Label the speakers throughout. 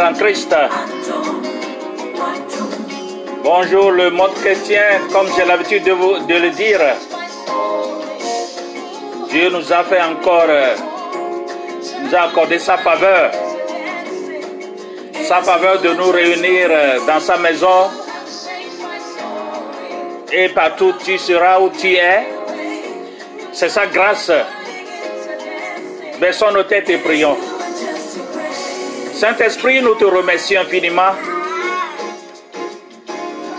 Speaker 1: en Christ. Bonjour le monde chrétien, comme j'ai l'habitude de, vous, de le dire. Dieu nous a fait encore, nous a accordé sa faveur. Sa faveur de nous réunir dans sa maison. Et partout tu seras où tu es. C'est sa grâce. Baissons nos têtes et prions. Saint-Esprit, nous te remercions infiniment.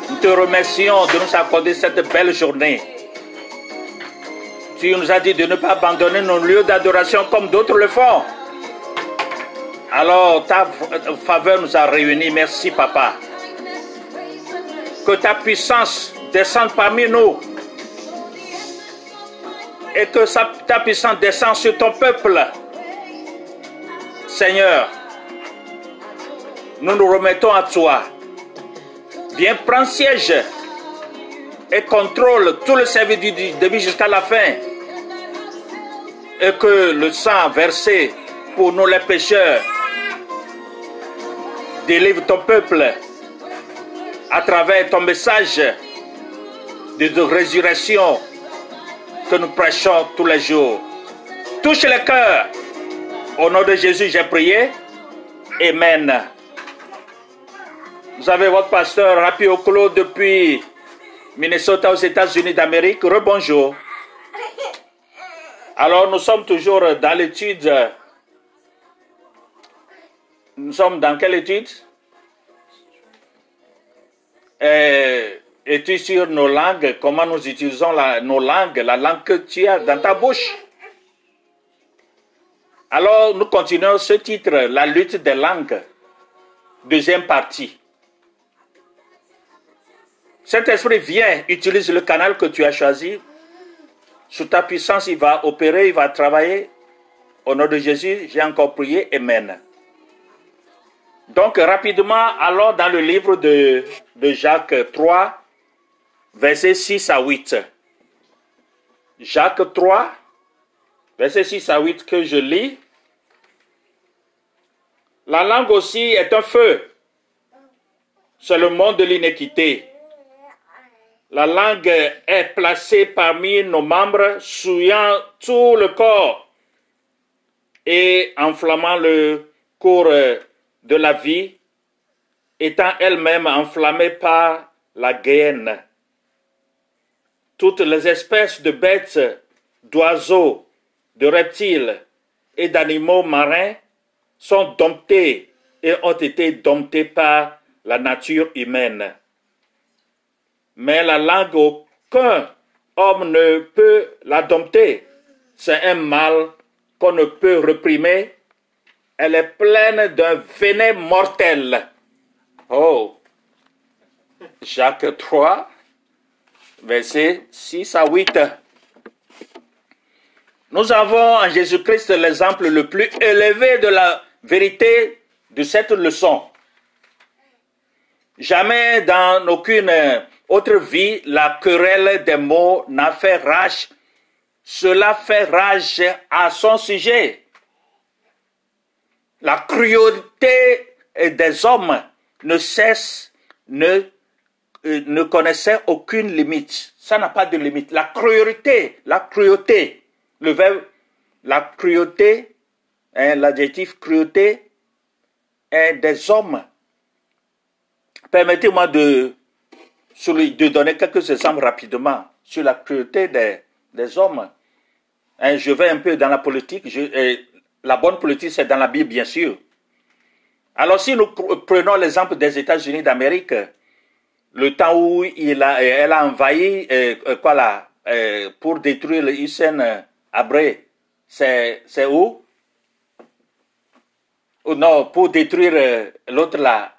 Speaker 1: Nous te remercions de nous accorder cette belle journée. Tu nous as dit de ne pas abandonner nos lieux d'adoration comme d'autres le font. Alors ta faveur nous a réunis. Merci papa. Que ta puissance descende parmi nous. Et que ta puissance descende sur ton peuple. Seigneur, nous nous remettons à toi. Viens prendre siège et contrôle tout le service du début jusqu'à la fin. Et que le sang versé pour nous les pécheurs délivre ton peuple à travers ton message de résurrection que nous prêchons tous les jours. Touche le cœur. Au nom de Jésus, j'ai prié. Amen. Vous avez votre pasteur Rapi Okolo depuis Minnesota aux États-Unis d'Amérique. Rebonjour. Alors nous sommes toujours dans l'étude. Nous sommes dans quelle étude? Euh, Étude sur nos langues, comment nous utilisons nos langues, la langue que tu as dans ta bouche? Alors nous continuons ce titre, la lutte des langues, deuxième partie. Saint-Esprit, viens, utilise le canal que tu as choisi. Sous ta puissance, il va opérer, il va travailler. Au nom de Jésus, j'ai encore prié. Amen. Donc, rapidement, allons dans le livre de, de Jacques 3, versets 6 à 8. Jacques 3, versets 6 à 8 que je lis. La langue aussi est un feu. C'est le monde de l'inéquité. La langue est placée parmi nos membres, souillant tout le corps et enflammant le cours de la vie, étant elle-même enflammée par la gaine. Toutes les espèces de bêtes, d'oiseaux, de reptiles et d'animaux marins sont domptées et ont été domptées par la nature humaine mais la langue, aucun homme ne peut la dompter. C'est un mal qu'on ne peut réprimer. Elle est pleine d'un venin mortel. Oh, Jacques 3, versets 6 à 8. Nous avons en Jésus-Christ l'exemple le plus élevé de la vérité de cette leçon. Jamais dans aucune autre vie, la querelle des mots n'a fait rage. Cela fait rage à son sujet. La cruauté des hommes ne cesse, ne, euh, ne connaissait aucune limite. Ça n'a pas de limite. La cruauté, la cruauté, le verbe, la cruauté, hein, l'adjectif cruauté, est des hommes. Permettez-moi de de donner quelques exemples rapidement sur la cruauté des, hommes. Hein, je vais un peu dans la politique. la bonne politique, c'est dans la Bible, bien sûr. Alors, si nous prenons l'exemple des États-Unis d'Amérique, le temps où il a, elle a envahi, euh, euh, quoi là, euh, pour détruire le Hussein Abré, c'est, c'est où? Non, pour détruire l'autre là,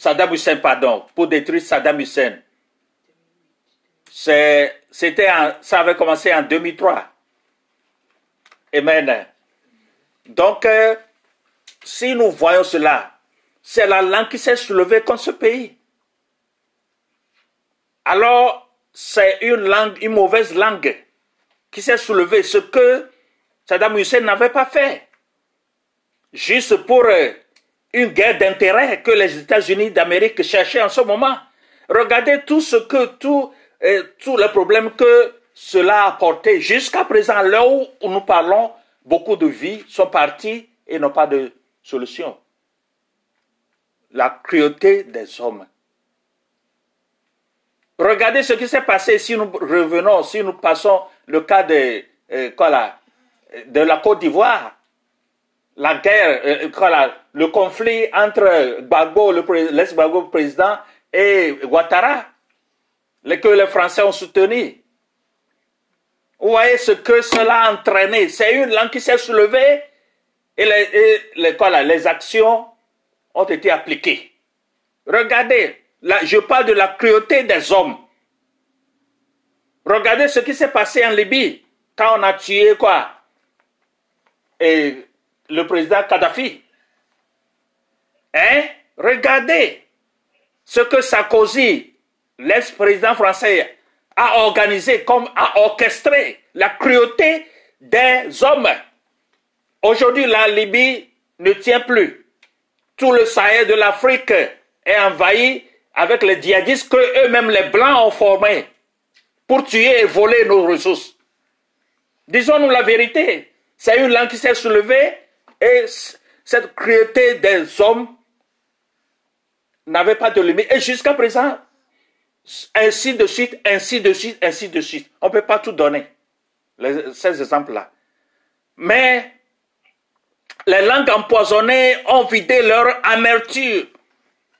Speaker 1: Saddam Hussein, pardon, pour détruire Saddam Hussein. C'était, ça avait commencé en 2003. Amen. Donc, euh, si nous voyons cela, c'est la langue qui s'est soulevée contre ce pays. Alors, c'est une langue, une mauvaise langue qui s'est soulevée, ce que Saddam Hussein n'avait pas fait. juste pour euh, une guerre d'intérêt que les États-Unis d'Amérique cherchaient en ce moment. Regardez tout ce que, tout, euh, tous les problèmes que cela a apporté. Jusqu'à présent, là où nous parlons, beaucoup de vies sont parties et n'ont pas de solution. La cruauté des hommes. Regardez ce qui s'est passé si nous revenons, si nous passons le cas de, euh, quoi de la Côte d'Ivoire. La guerre, euh, le conflit entre Gbagbo, l'ex-Gbagbo président, et Ouattara, que les Français ont soutenu. Vous voyez ce que cela a entraîné. C'est une langue qui s'est soulevée et, les, les, les actions ont été appliquées. Regardez, là, je parle de la cruauté des hommes. Regardez ce qui s'est passé en Libye quand on a tué quoi Et le président Kadhafi. Hein? Regardez ce que Sarkozy, l'ex-président français, a organisé, comme a orchestré la cruauté des hommes. Aujourd'hui, la Libye ne tient plus. Tout le Sahel de l'Afrique est envahi avec les djihadistes que eux-mêmes les Blancs ont formés pour tuer et voler nos ressources. Disons-nous la vérité. C'est une langue qui s'est soulevée et cette cruauté des hommes n'avait pas de limite. Et jusqu'à présent, ainsi de suite, ainsi de suite, ainsi de suite. On ne peut pas tout donner, ces exemples-là. Mais les langues empoisonnées ont vidé leur amertume,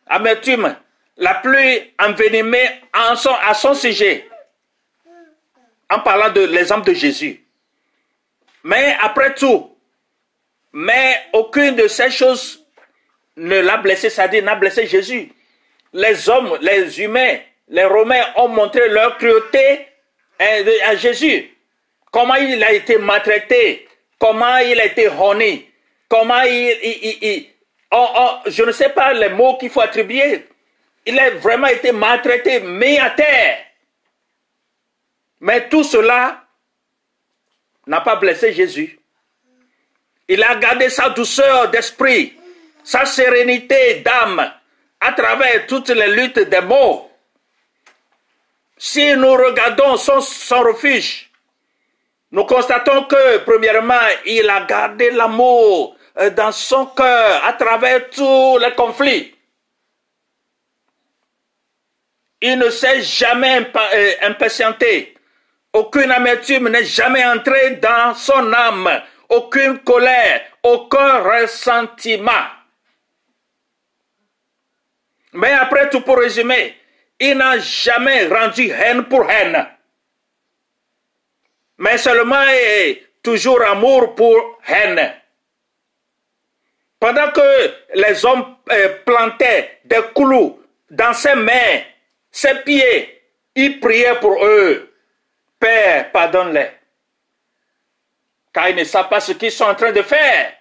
Speaker 1: amertume la plus envenimée à son sujet, en parlant de l'exemple de Jésus. Mais après tout, mais aucune de ces choses ne l'a blessé, c'est-à-dire n'a blessé Jésus. Les hommes, les humains, les Romains ont montré leur cruauté à Jésus. Comment il a été maltraité, comment il a été honné, comment il... je ne sais pas les mots qu'il faut attribuer. Il a vraiment été maltraité, mis à terre. Mais tout cela n'a pas blessé Jésus. Il a gardé sa douceur d'esprit, sa sérénité d'âme à travers toutes les luttes des mots. Si nous regardons son, son refuge, nous constatons que, premièrement, il a gardé l'amour euh, dans son cœur à travers tous les conflits. Il ne s'est jamais euh, impatienté. Aucune amertume n'est jamais entrée dans son âme. Aucune colère, aucun ressentiment. Mais après tout, pour résumer, il n'a jamais rendu haine pour haine. Mais seulement toujours amour pour haine. Pendant que les hommes euh, plantaient des clous dans ses mains, ses pieds, il priait pour eux. Père, pardonne-les. Car ils ne savent pas ce qu'ils sont en train de faire.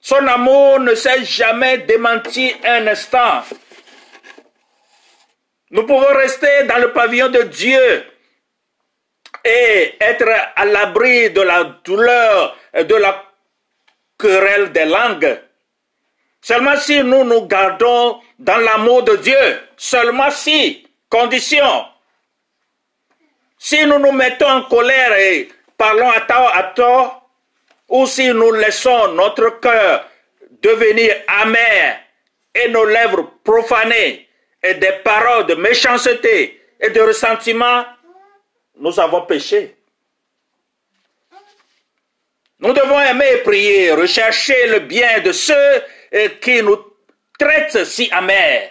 Speaker 1: Son amour ne s'est jamais démenti un instant. Nous pouvons rester dans le pavillon de Dieu et être à l'abri de la douleur et de la querelle des langues. Seulement si nous nous gardons dans l'amour de Dieu, seulement si, condition, si nous nous mettons en colère et parlons à tort, à tort, ou si nous laissons notre cœur devenir amer et nos lèvres profanées et des paroles de méchanceté et de ressentiment, nous avons péché. Nous devons aimer prier, rechercher le bien de ceux euh, qui nous traitent si amers.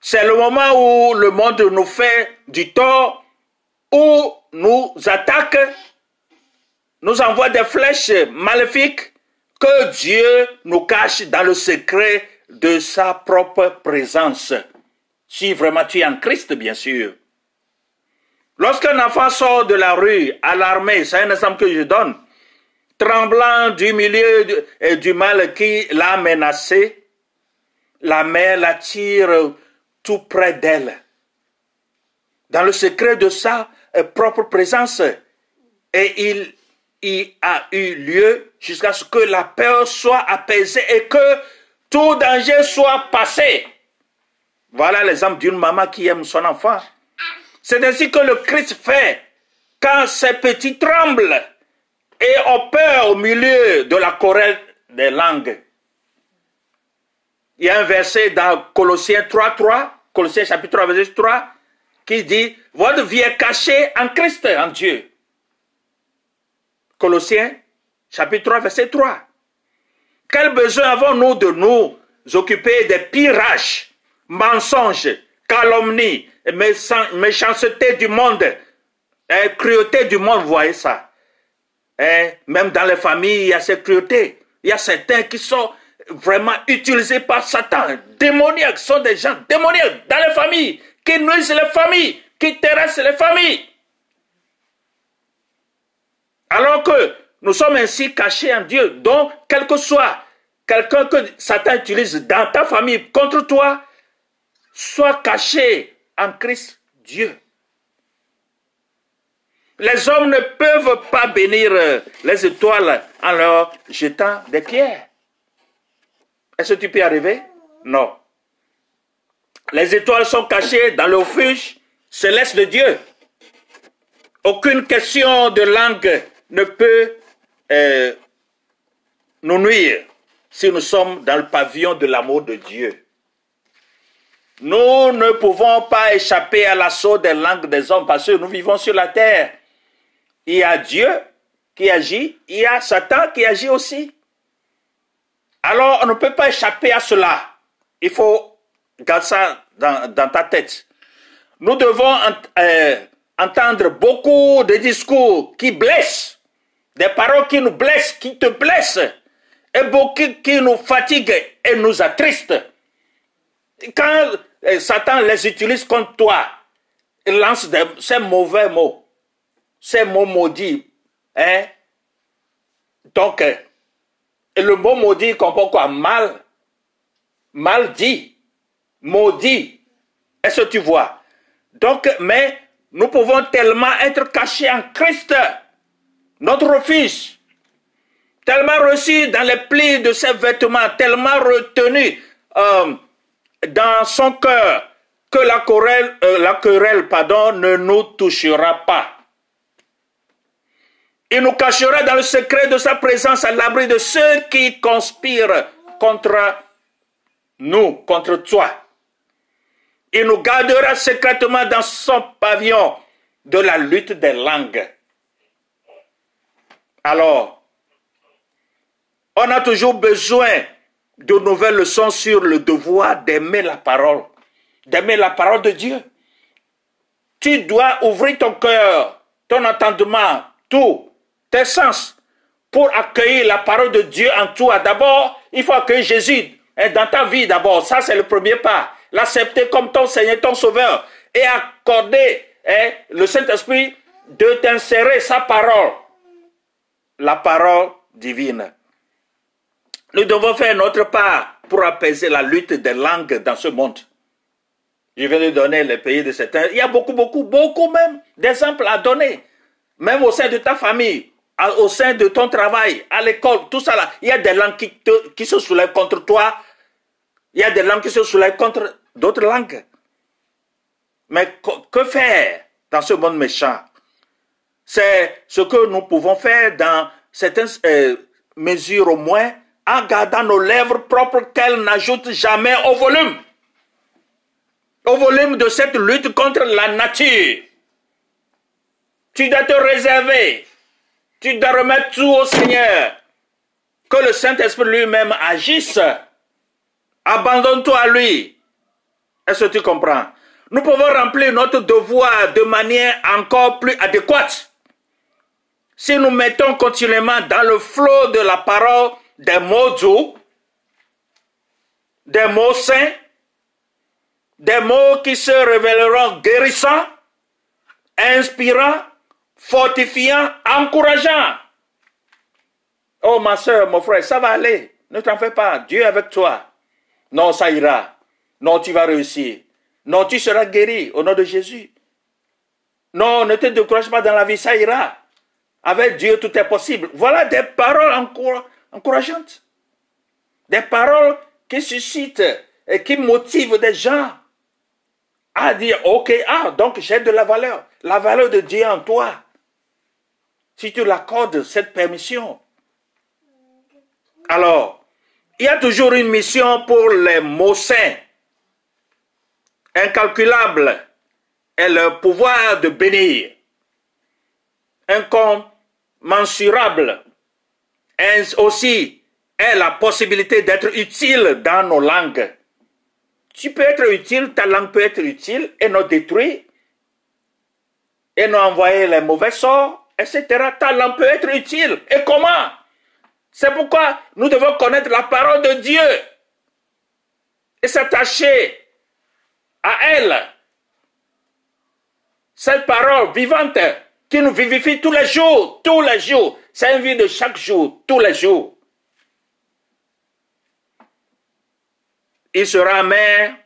Speaker 1: C'est le moment où le monde nous fait du tort, où nous attaque nous envoie des flèches maléfiques que Dieu nous cache dans le secret de sa propre présence. Si vraiment tu es en Christ, bien sûr. Lorsqu'un enfant sort de la rue alarmé, c'est un exemple que je donne, tremblant du milieu et du mal qui l'a menacé, la mère l'attire tout près d'elle, dans le secret de sa propre présence, et il y a eu lieu jusqu'à ce que la peur soit apaisée et que tout danger soit passé. Voilà l'exemple d'une maman qui aime son enfant. C'est ainsi que le Christ fait quand ses petits tremblent et ont peur au milieu de la querelle des langues. Il y a un verset dans Colossiens 3, 3, Colossiens chapitre 3, verset 3, qui dit, votre vie est cachée en Christ, en Dieu. Colossiens chapitre 3, verset 3. Quel besoin avons-nous de nous occuper des pirages, mensonges, calomnies, méchanceté du monde, hein, cruauté du monde, vous voyez ça. Hein, même dans les familles, il y a cette cruauté. Il y a certains qui sont vraiment utilisés par Satan, démoniaques, sont des gens démoniaques dans les familles, qui nuisent les familles, qui terrassent les familles. Alors que nous sommes ainsi cachés en Dieu. Donc, quel que soit quelqu'un que Satan utilise dans ta famille contre toi, sois caché en Christ Dieu. Les hommes ne peuvent pas bénir les étoiles en leur jetant des pierres. Est-ce que tu peux arriver? Non. Les étoiles sont cachées dans le refuge céleste de Dieu. Aucune question de langue ne peut euh, nous nuire si nous sommes dans le pavillon de l'amour de Dieu. Nous ne pouvons pas échapper à l'assaut des langues des hommes parce que nous vivons sur la terre. Il y a Dieu qui agit, il y a Satan qui agit aussi. Alors on ne peut pas échapper à cela. Il faut garder ça dans, ta tête. Nous devons euh, entendre beaucoup de discours qui blessent des paroles qui nous blessent, qui te blessent, et beaucoup qui nous fatiguent et nous attristent. Quand eh, Satan les utilise contre toi, il lance ces mauvais mots, ces mots maudits. Hein? Donc, eh, le mot maudit comprend quoi? Mal, mal dit, maudit. Est-ce que tu vois? Donc, mais nous pouvons tellement être cachés en Christ notre fils, tellement reçu dans les plis de ses vêtements, tellement retenu euh, dans son cœur, que la querelle, euh, la querelle pardon, ne nous touchera pas. Il nous cachera dans le secret de sa présence à l'abri de ceux qui conspirent contre nous, contre toi. Il nous gardera secrètement dans son pavillon de la lutte des langues. Alors, on a toujours besoin de nouvelles leçons sur le devoir d'aimer la parole, d'aimer la parole de Dieu. Tu dois ouvrir ton cœur, ton entendement, tout, tes sens, pour accueillir la parole de Dieu en toi. D'abord, il faut accueillir Jésus dans ta vie d'abord. Ça, c'est le premier pas. L'accepter comme ton Seigneur, ton Sauveur. Et accorder hein, le Saint-Esprit de t'insérer sa parole la parole divine. Nous devons faire notre part pour apaiser la lutte des langues dans ce monde. Je viens de donner les pays de certains. Il y a beaucoup, beaucoup, beaucoup même d'exemples à donner. Même au sein de ta famille, au sein de ton travail, à l'école, tout ça là. Il y a des langues qui, qui se soulèvent contre toi. Il y a des langues qui se soulèvent contre d'autres langues. Mais que faire dans ce monde méchant? C'est ce que nous pouvons faire dans certaines euh, mesures au moins, en gardant nos lèvres propres qu'elles n'ajoutent jamais au volume. Au volume de cette lutte contre la nature. Tu dois te réserver. Tu dois remettre tout au Seigneur. Que le Saint-Esprit lui-même agisse. Abandonne-toi à lui. Est-ce que tu comprends? Nous pouvons remplir notre devoir de manière encore plus adéquate si nous mettons continuellement dans le flot de la parole des mots doux, des mots saints, des mots qui se révéleront guérissants, inspirants, fortifiants, encourageants. Oh ma soeur, mon frère, ça va aller. Ne t'en fais pas. Dieu est avec toi. Non, ça ira. Non, tu vas réussir. Non, tu seras guéri au nom de Jésus. Non, ne te décourage pas dans la vie, ça ira. Avec Dieu, tout est possible. Voilà des paroles encourageantes. Des paroles qui suscitent et qui motivent des gens à dire, OK, ah, donc j'ai de la valeur. La valeur de Dieu en toi. Si tu l'accordes cette permission. Alors, il y a toujours une mission pour les mots saints. Incalculable est le pouvoir de bénir. Incommensurable est aussi est la possibilité d'être utile dans nos langues. Tu peux être utile, ta langue peut être utile et nous détruire et nous envoyer les mauvais sorts, etc. Ta langue peut être utile. Et comment? C'est pourquoi nous devons connaître la parole de Dieu et s'attacher à elle. Cette parole vivante qui nous vivifie tous les jours, tous les jours. C'est une vie de chaque jour, tous les jours. Il sera amer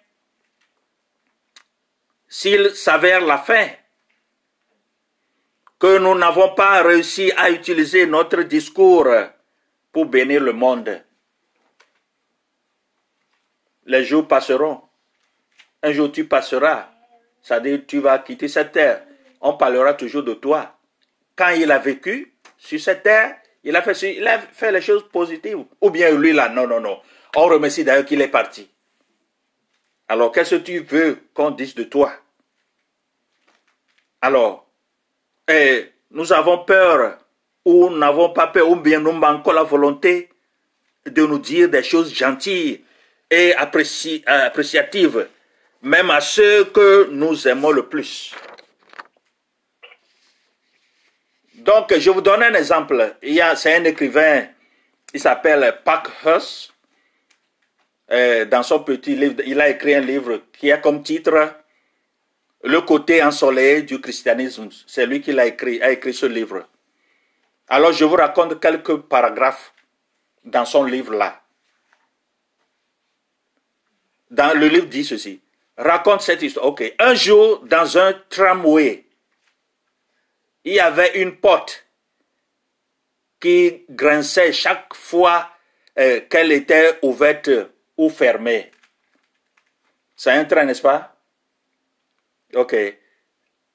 Speaker 1: s'il s'avère la fin que nous n'avons pas réussi à utiliser notre discours pour bénir le monde. Les jours passeront. Un jour tu passeras. C'est-à-dire tu vas quitter cette terre. On parlera toujours de toi. Quand il a vécu sur cette terre, il a fait, les choses positives. Ou bien lui là, non, non, non. On remercie d'ailleurs qu'il est parti. Alors, qu'est-ce que tu veux qu'on dise de toi? Alors, eh, nous avons peur ou n'avons pas peur, ou bien nous manquons la volonté de nous dire des choses gentilles et appréciatives, même à ceux que nous aimons le plus. Donc, je vous donne un exemple. C'est un écrivain, il s'appelle Parkhurst. Euh, dans son petit livre, il a écrit un livre qui a comme titre Le côté ensoleillé du christianisme. C'est lui qui l'a écrit, a écrit ce livre. Alors je vous raconte quelques paragraphes dans son livre-là. Dans le livre dit ceci. Raconte cette histoire. Ok. Un jour, dans un tramway, il y avait une porte qui grinçait chaque fois euh, qu'elle était ouverte ou fermée. C'est un train, n'est-ce pas? Ok.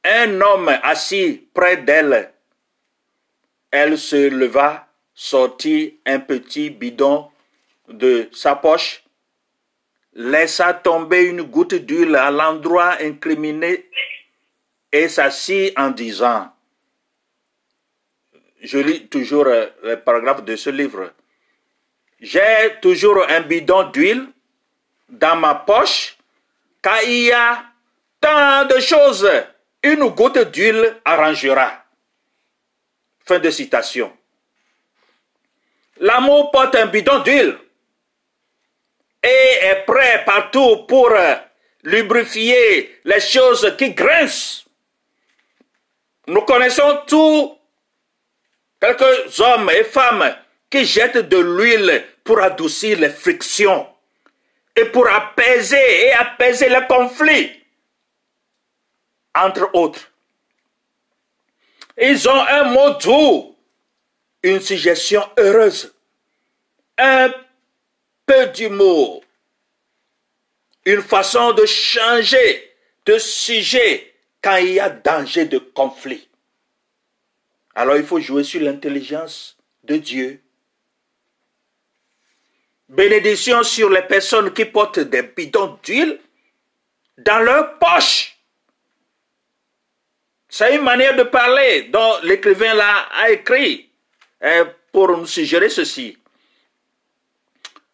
Speaker 1: Un homme assis près d'elle, elle se leva, sortit un petit bidon de sa poche, laissa tomber une goutte d'huile à l'endroit incriminé et s'assit en disant, je lis toujours euh, le paragraphe de ce livre, j'ai toujours un bidon d'huile dans ma poche, car il y a tant de choses. Une goutte d'huile arrangera. Fin de citation. L'amour porte un bidon d'huile et est prêt partout pour lubrifier les choses qui grincent. Nous connaissons tous quelques hommes et femmes qui jettent de l'huile pour adoucir les frictions et pour apaiser et apaiser les conflits, entre autres. Ils ont un mot doux, une suggestion heureuse, un peu d'humour, une façon de changer de sujet quand il y a danger de conflit. Alors il faut jouer sur l'intelligence de Dieu Bénédiction sur les personnes qui portent des bidons d'huile dans leur poche. C'est une manière de parler dont l'écrivain là a écrit hein, pour nous suggérer ceci.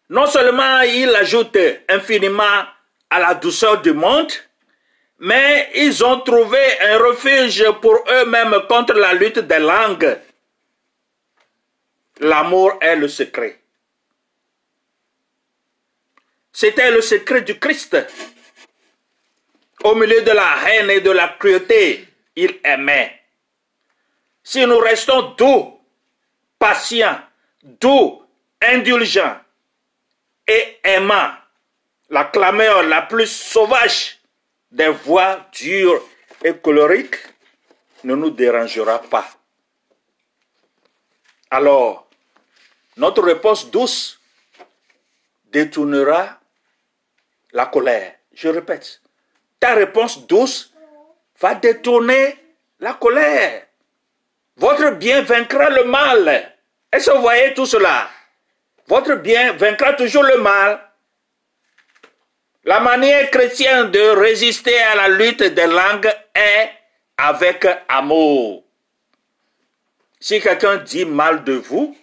Speaker 1: Non seulement il ajoute infiniment à la douceur du monde, mais ils ont trouvé un refuge pour eux-mêmes contre la lutte des langues. L'amour est le secret. C'était le secret du Christ. Au milieu de la haine et de la cruauté, il aimait. Si nous restons doux, patients, doux, indulgents et aimants, la clameur la plus sauvage des voix dures et coloriques ne nous dérangera pas. alors notre réponse douce détournera la colère. Je répète, ta réponse douce va détourner la colère. Votre bien vaincra le mal. Est-ce que vous voyez tout cela? Votre bien vaincra toujours le mal. La manière chrétienne de résister à la lutte des langues est avec amour. Si quelqu'un dit mal de vous,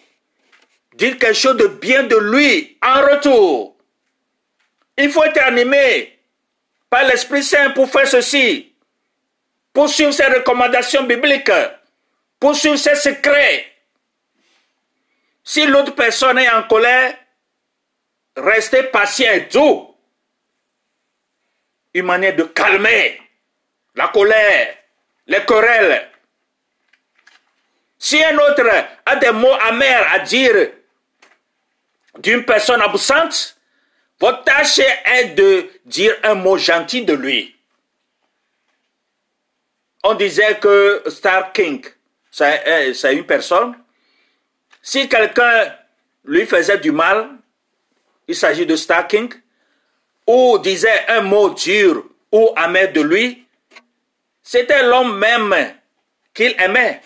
Speaker 1: dites quelque chose de bien de lui en retour. Il faut être animé par l'Esprit Saint pour faire ceci, pour suivre ces recommandations bibliques, pour suivre ses secrets. Si l'autre personne est en colère, restez patient et doux. Une manière de calmer la colère, les querelles. Si un autre a des mots amers à dire d'une personne absente, votre tâche est de dire un mot gentil de lui. On disait que Star King, c'est une personne. Si quelqu'un lui faisait du mal, il s'agit de Star King, ou disait un mot dur ou amer de lui, c'était l'homme même qu'il aimait.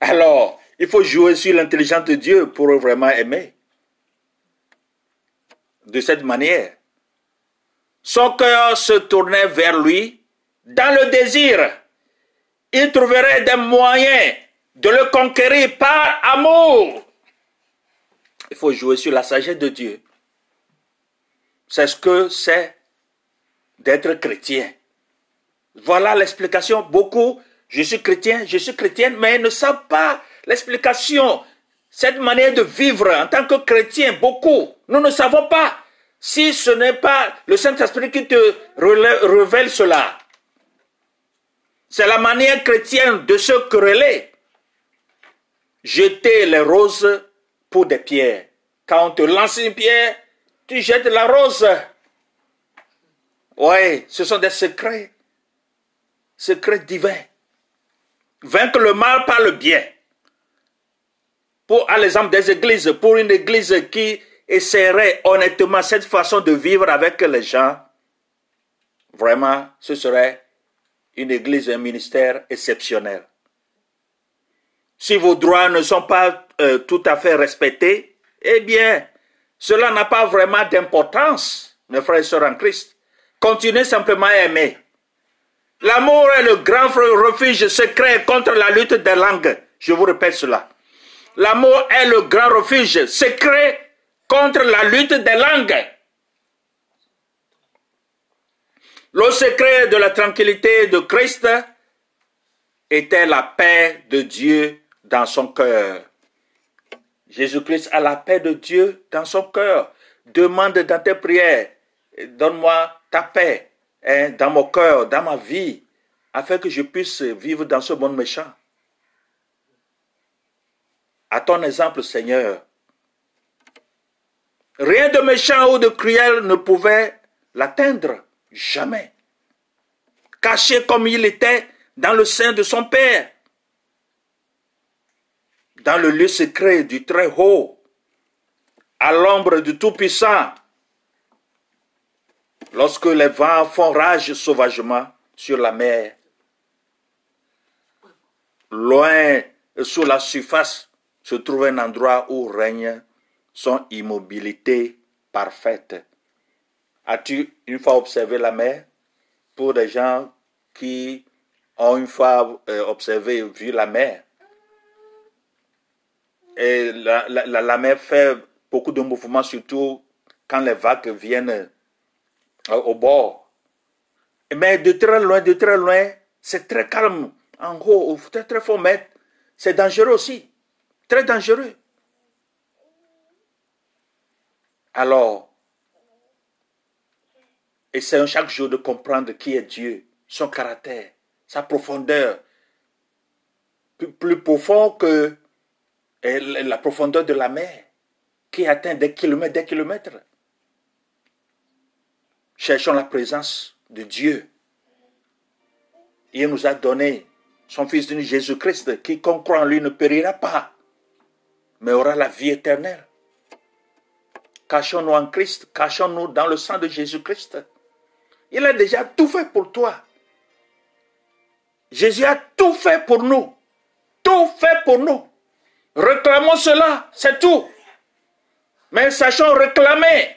Speaker 1: Alors, il faut jouer sur l'intelligence de Dieu pour vraiment aimer. De cette manière, son cœur se tournait vers lui dans le désir. Il trouverait des moyens de le conquérir par amour. Il faut jouer sur la sagesse de Dieu. C'est ce que c'est d'être chrétien. Voilà l'explication. Beaucoup, je suis chrétien, je suis chrétienne, mais ils ne savent pas l'explication. Cette manière de vivre en tant que chrétien, beaucoup, nous ne savons pas si ce n'est pas le Saint-Esprit qui te révèle cela. C'est la manière chrétienne de se quereller. Jeter les roses pour des pierres. Quand on te lance une pierre, tu jettes la rose. Oui, ce sont des secrets secret divin. Vaincre le mal par le bien. Pour, à l'exemple des églises, pour une église qui essaierait honnêtement cette façon de vivre avec les gens, vraiment, ce serait une église, un ministère exceptionnel. Si vos droits ne sont pas euh, tout à fait respectés, eh bien, cela n'a pas vraiment d'importance, mes frères et sœurs en Christ. Continuez simplement à aimer. L'amour est le grand refuge secret contre la lutte des langues. Je vous répète cela. L'amour est le grand refuge secret contre la lutte des langues. Le secret de la tranquillité de Christ était la paix de Dieu dans son cœur. Jésus-Christ a la paix de Dieu dans son cœur. Demande dans tes prières, donne-moi ta paix. Hein, dans mon cœur, dans ma vie, afin que je puisse vivre dans ce monde méchant. À ton exemple, Seigneur, rien de méchant ou de cruel ne pouvait l'atteindre, jamais. Caché comme il était dans le sein de son Père, dans le lieu secret du Très-Haut, à l'ombre du Tout-Puissant, lorsque les vents font rage sauvagement sur la mer, loin sous la surface se trouve un endroit où règne son immobilité parfaite. As-tu une fois observé la mer? Pour des gens qui ont une fois euh, observé, vu la mer, et la, la mer fait beaucoup de mouvements, surtout quand les vagues viennent euh, au bord. Mais de très loin, de très loin, c'est très calme. En haut, très très fort, mais c'est dangereux aussi. Très dangereux. Alors, essayons chaque jour de comprendre qui est Dieu, son caractère, sa profondeur. Plus, plus profond que la profondeur de la mer, qui atteint des kilomètres, des kilomètres. Cherchons la présence de Dieu. Il nous a donné son Fils de Jésus-Christ. Quiconque croit en lui ne périra pas, mais aura la vie éternelle. Cachons-nous en Christ, cachons-nous dans le sang de Jésus-Christ. Il a déjà tout fait pour toi. Jésus a tout fait pour nous. Tout fait pour nous. Réclamons cela, c'est tout. Mais sachons réclamer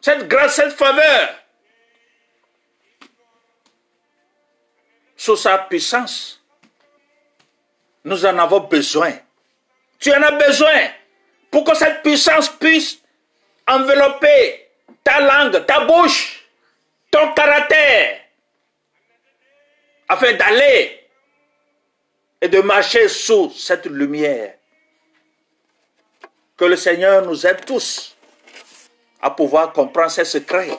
Speaker 1: cette grâce, cette faveur sous sa puissance. Nous en avons besoin. Tu en as besoin pour que cette puissance puisse envelopper ta langue, ta bouche, ton caractère, afin d'aller et de marcher sous cette lumière. Que le Seigneur nous aide tous à pouvoir comprendre ces secrets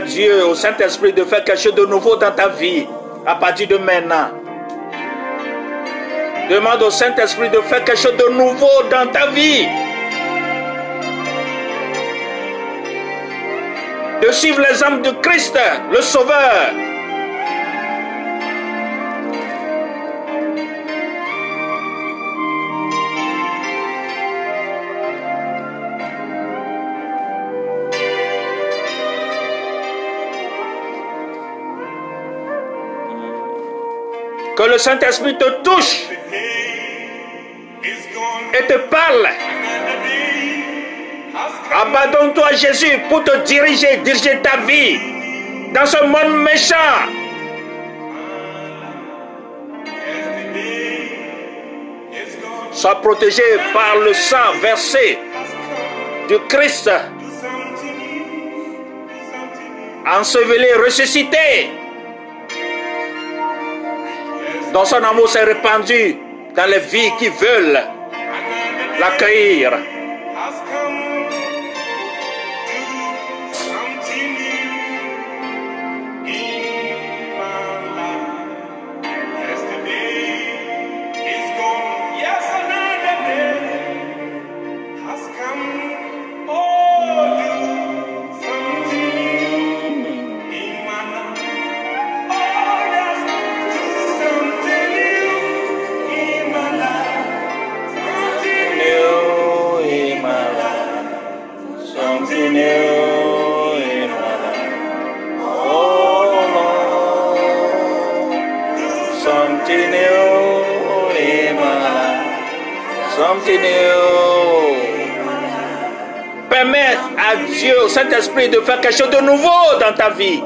Speaker 1: Dieu, au Saint-Esprit, de faire quelque chose de nouveau dans ta vie à partir de maintenant. Demande au Saint-Esprit de faire quelque chose de nouveau dans ta vie. De suivre les âmes de Christ, le Sauveur. Le Saint-Esprit te touche et te parle. Abandonne-toi Jésus pour te diriger, diriger ta vie dans ce monde méchant. Sois protégé par le sang versé du Christ. Enseveli, ressuscité dont son amour s'est répandu dans les vies qui veulent l'accueillir. New. Permettre à Dieu, au Saint-Esprit, de faire quelque chose de nouveau dans ta vie.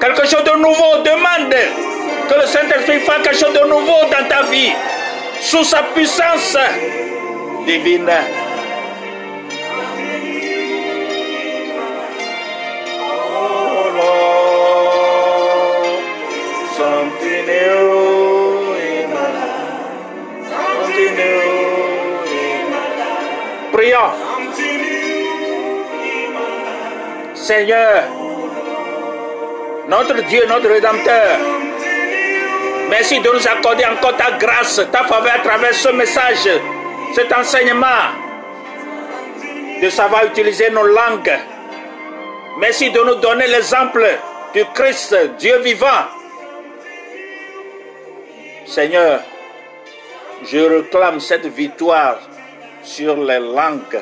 Speaker 1: Quelque chose de nouveau, demande que le Saint-Esprit fasse quelque chose de nouveau dans ta vie sous sa puissance divine. Seigneur, notre Dieu, notre Rédempteur, Merci de nous accorder encore ta grâce, ta faveur à travers ce message, cet enseignement, de savoir utiliser nos langues. Merci de nous donner l'exemple du Christ, Dieu vivant, Seigneur, je réclame cette victoire sur les langues.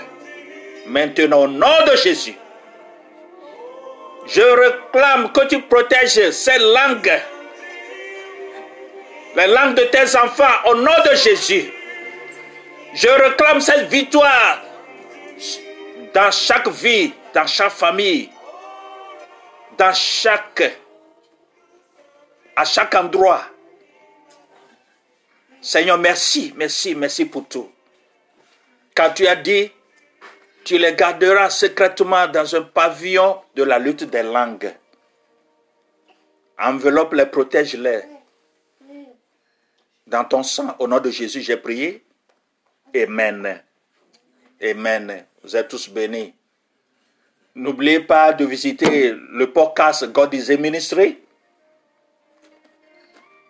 Speaker 1: Maintenant, au nom de Jésus, je réclame que tu protèges ces langues, les langues de tes enfants, au nom de Jésus. Je réclame cette victoire dans chaque vie, dans chaque famille, dans chaque, à chaque endroit. Seigneur, merci, merci, merci pour tout. Quand tu as dit, tu les garderas secrètement dans un pavillon de la lutte des langues. Enveloppe-les, protège-les. Dans ton sang, au nom de Jésus, j'ai prié. Amen. Amen. Vous êtes tous bénis. N'oubliez pas de visiter le podcast God is a Ministry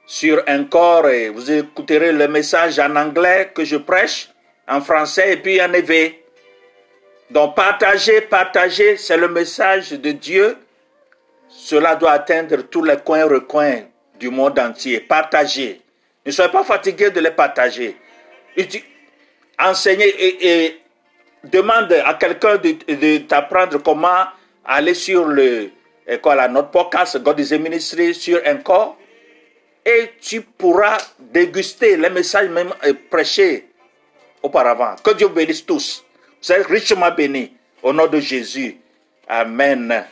Speaker 1: sur Encore et vous écouterez le message en anglais que je prêche, en français et puis en éveil. Donc partagez, partagez, c'est le message de Dieu. Cela doit atteindre tous les coins recoins du monde entier. Partagez. Ne soyez pas fatigués de les partager. Enseignez et, demande à quelqu'un de, t'apprendre comment aller sur le, quoi, la, notre podcast God is a Ministry sur Encore et tu pourras déguster les messages même euh, prêchés auparavant. Que Dieu bénisse tous. Vous êtes richement bénis. Au nom de Jésus. Amen.